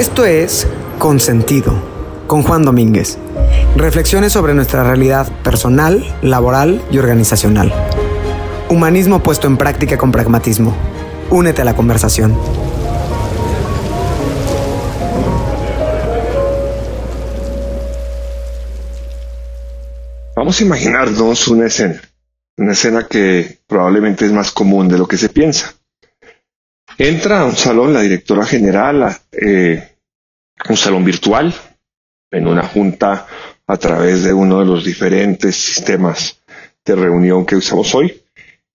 Esto es Consentido, con Juan Domínguez. Reflexiones sobre nuestra realidad personal, laboral y organizacional. Humanismo puesto en práctica con pragmatismo. Únete a la conversación. Vamos a imaginarnos una escena, una escena que probablemente es más común de lo que se piensa. Entra a un salón la directora general, eh, un salón virtual, en una junta a través de uno de los diferentes sistemas de reunión que usamos hoy,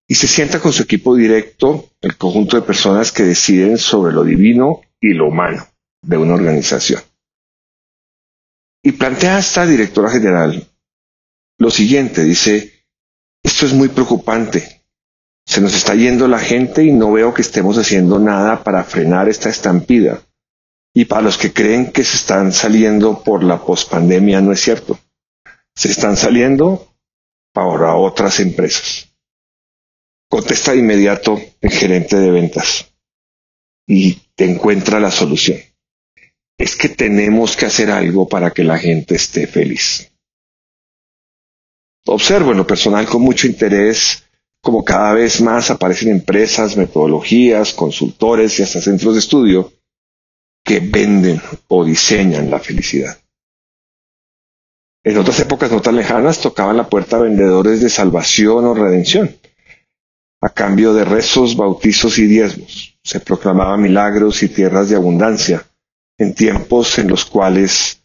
y se sienta con su equipo directo, el conjunto de personas que deciden sobre lo divino y lo humano de una organización. Y plantea a esta directora general lo siguiente, dice, esto es muy preocupante. Se nos está yendo la gente y no veo que estemos haciendo nada para frenar esta estampida. Y para los que creen que se están saliendo por la pospandemia, no es cierto. Se están saliendo para otras empresas. Contesta de inmediato el gerente de ventas y te encuentra la solución. Es que tenemos que hacer algo para que la gente esté feliz. Observo en lo personal con mucho interés como cada vez más aparecen empresas, metodologías, consultores y hasta centros de estudio que venden o diseñan la felicidad. En otras épocas no tan lejanas tocaban la puerta vendedores de salvación o redención. A cambio de rezos, bautizos y diezmos, se proclamaban milagros y tierras de abundancia en tiempos en los cuales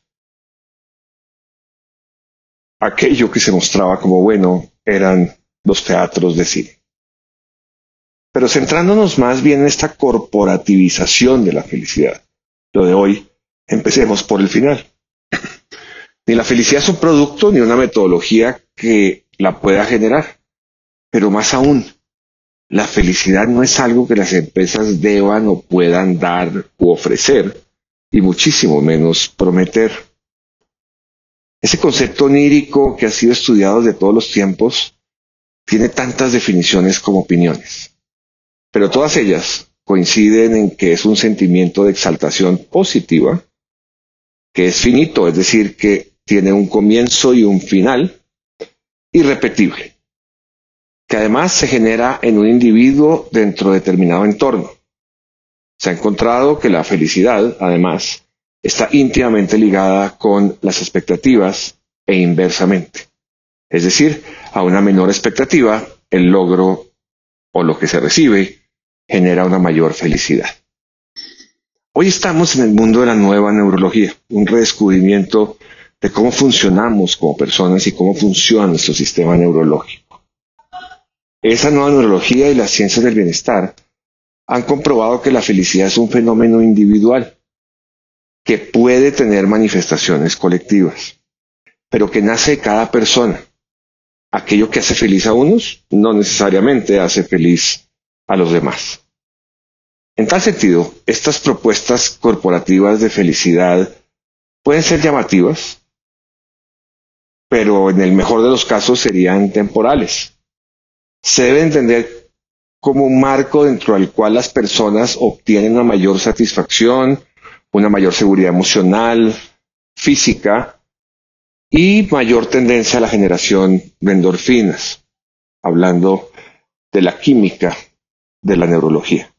aquello que se mostraba como bueno eran los teatros de cine. Pero centrándonos más bien en esta corporativización de la felicidad, lo de hoy, empecemos por el final. Ni la felicidad es un producto ni una metodología que la pueda generar. Pero más aún, la felicidad no es algo que las empresas deban o puedan dar u ofrecer, y muchísimo menos prometer. Ese concepto onírico que ha sido estudiado de todos los tiempos tiene tantas definiciones como opiniones, pero todas ellas coinciden en que es un sentimiento de exaltación positiva, que es finito, es decir, que tiene un comienzo y un final irrepetible, que además se genera en un individuo dentro de determinado entorno. Se ha encontrado que la felicidad, además, está íntimamente ligada con las expectativas e inversamente. Es decir, a una menor expectativa, el logro o lo que se recibe genera una mayor felicidad. Hoy estamos en el mundo de la nueva neurología, un redescubrimiento de cómo funcionamos como personas y cómo funciona nuestro sistema neurológico. Esa nueva neurología y las ciencias del bienestar han comprobado que la felicidad es un fenómeno individual que puede tener manifestaciones colectivas, pero que nace de cada persona. Aquello que hace feliz a unos no necesariamente hace feliz a los demás. En tal sentido, estas propuestas corporativas de felicidad pueden ser llamativas, pero en el mejor de los casos serían temporales. Se debe entender como un marco dentro del cual las personas obtienen una mayor satisfacción, una mayor seguridad emocional, física y mayor tendencia a la generación de endorfinas, hablando de la química de la neurología.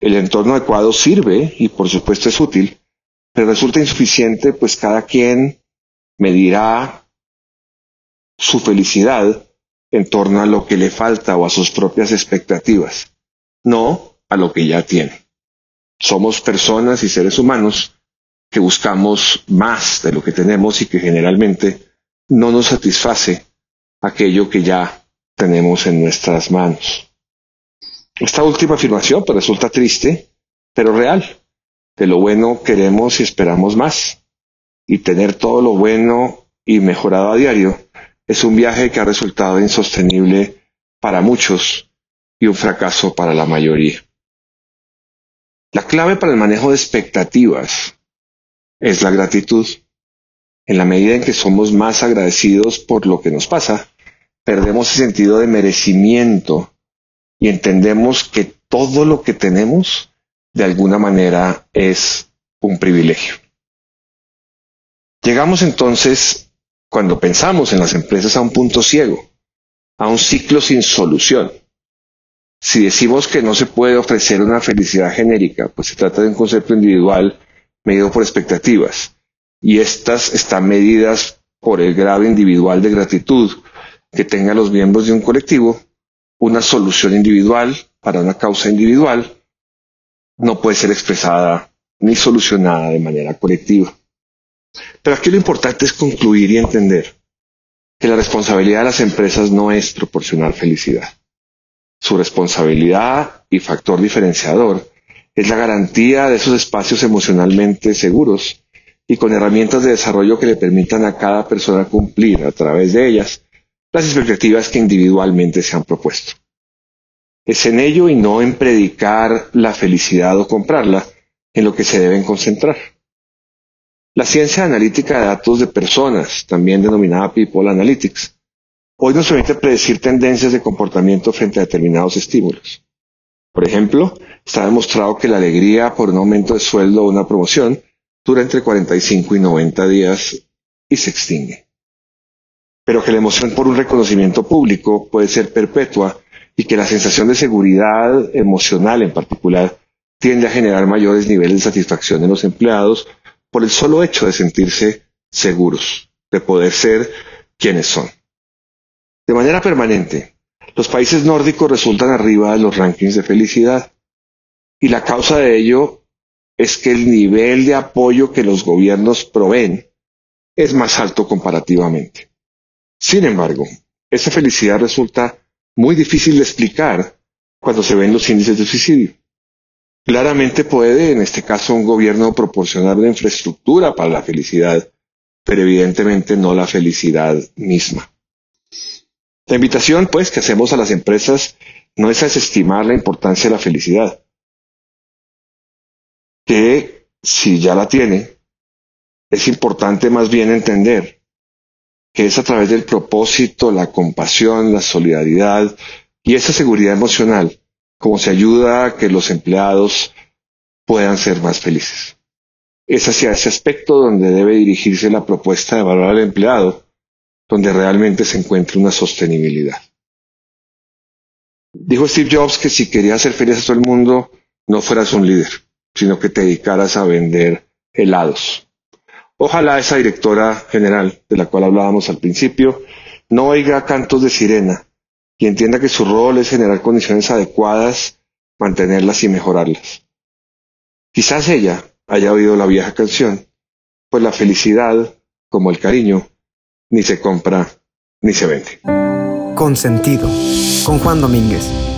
El entorno adecuado sirve y por supuesto es útil, pero resulta insuficiente pues cada quien medirá su felicidad en torno a lo que le falta o a sus propias expectativas, no a lo que ya tiene. Somos personas y seres humanos que buscamos más de lo que tenemos y que generalmente no nos satisface aquello que ya tenemos en nuestras manos. Esta última afirmación pues, resulta triste, pero real. De lo bueno queremos y esperamos más. Y tener todo lo bueno y mejorado a diario es un viaje que ha resultado insostenible para muchos y un fracaso para la mayoría. La clave para el manejo de expectativas es la gratitud. En la medida en que somos más agradecidos por lo que nos pasa, perdemos el sentido de merecimiento y entendemos que todo lo que tenemos de alguna manera es un privilegio. Llegamos entonces, cuando pensamos en las empresas, a un punto ciego, a un ciclo sin solución. Si decimos que no se puede ofrecer una felicidad genérica, pues se trata de un concepto individual medido por expectativas, y estas están medidas por el grado individual de gratitud que tengan los miembros de un colectivo, una solución individual para una causa individual no puede ser expresada ni solucionada de manera colectiva. Pero aquí lo importante es concluir y entender que la responsabilidad de las empresas no es proporcionar felicidad. Su responsabilidad y factor diferenciador es la garantía de esos espacios emocionalmente seguros y con herramientas de desarrollo que le permitan a cada persona cumplir a través de ellas las expectativas que individualmente se han propuesto. Es en ello y no en predicar la felicidad o comprarla en lo que se deben concentrar. La ciencia analítica de datos de personas, también denominada People Analytics, hoy nos permite predecir tendencias de comportamiento frente a determinados estímulos. Por ejemplo, está demostrado que la alegría por un aumento de sueldo o una promoción dura entre 45 y 90 días y se extingue. Pero que la emoción por un reconocimiento público puede ser perpetua y que la sensación de seguridad emocional en particular tiende a generar mayores niveles de satisfacción en los empleados por el solo hecho de sentirse seguros, de poder ser quienes son. De manera permanente, los países nórdicos resultan arriba de los rankings de felicidad y la causa de ello es que el nivel de apoyo que los gobiernos proveen es más alto comparativamente. Sin embargo, esa felicidad resulta muy difícil de explicar cuando se ven los índices de suicidio. Claramente puede, en este caso, un gobierno proporcionar una infraestructura para la felicidad, pero evidentemente no la felicidad misma. La invitación, pues, que hacemos a las empresas no es a desestimar la importancia de la felicidad, que si ya la tiene, es importante más bien entender que es a través del propósito, la compasión, la solidaridad y esa seguridad emocional como se ayuda a que los empleados puedan ser más felices. Es hacia ese aspecto donde debe dirigirse la propuesta de valorar al empleado, donde realmente se encuentra una sostenibilidad. Dijo Steve Jobs que si querías ser feliz a todo el mundo, no fueras un líder sino que te dedicaras a vender helados. Ojalá esa directora general de la cual hablábamos al principio no oiga cantos de sirena y entienda que su rol es generar condiciones adecuadas, mantenerlas y mejorarlas. Quizás ella haya oído la vieja canción, pues la felicidad, como el cariño, ni se compra ni se vende. Consentido, con Juan Domínguez.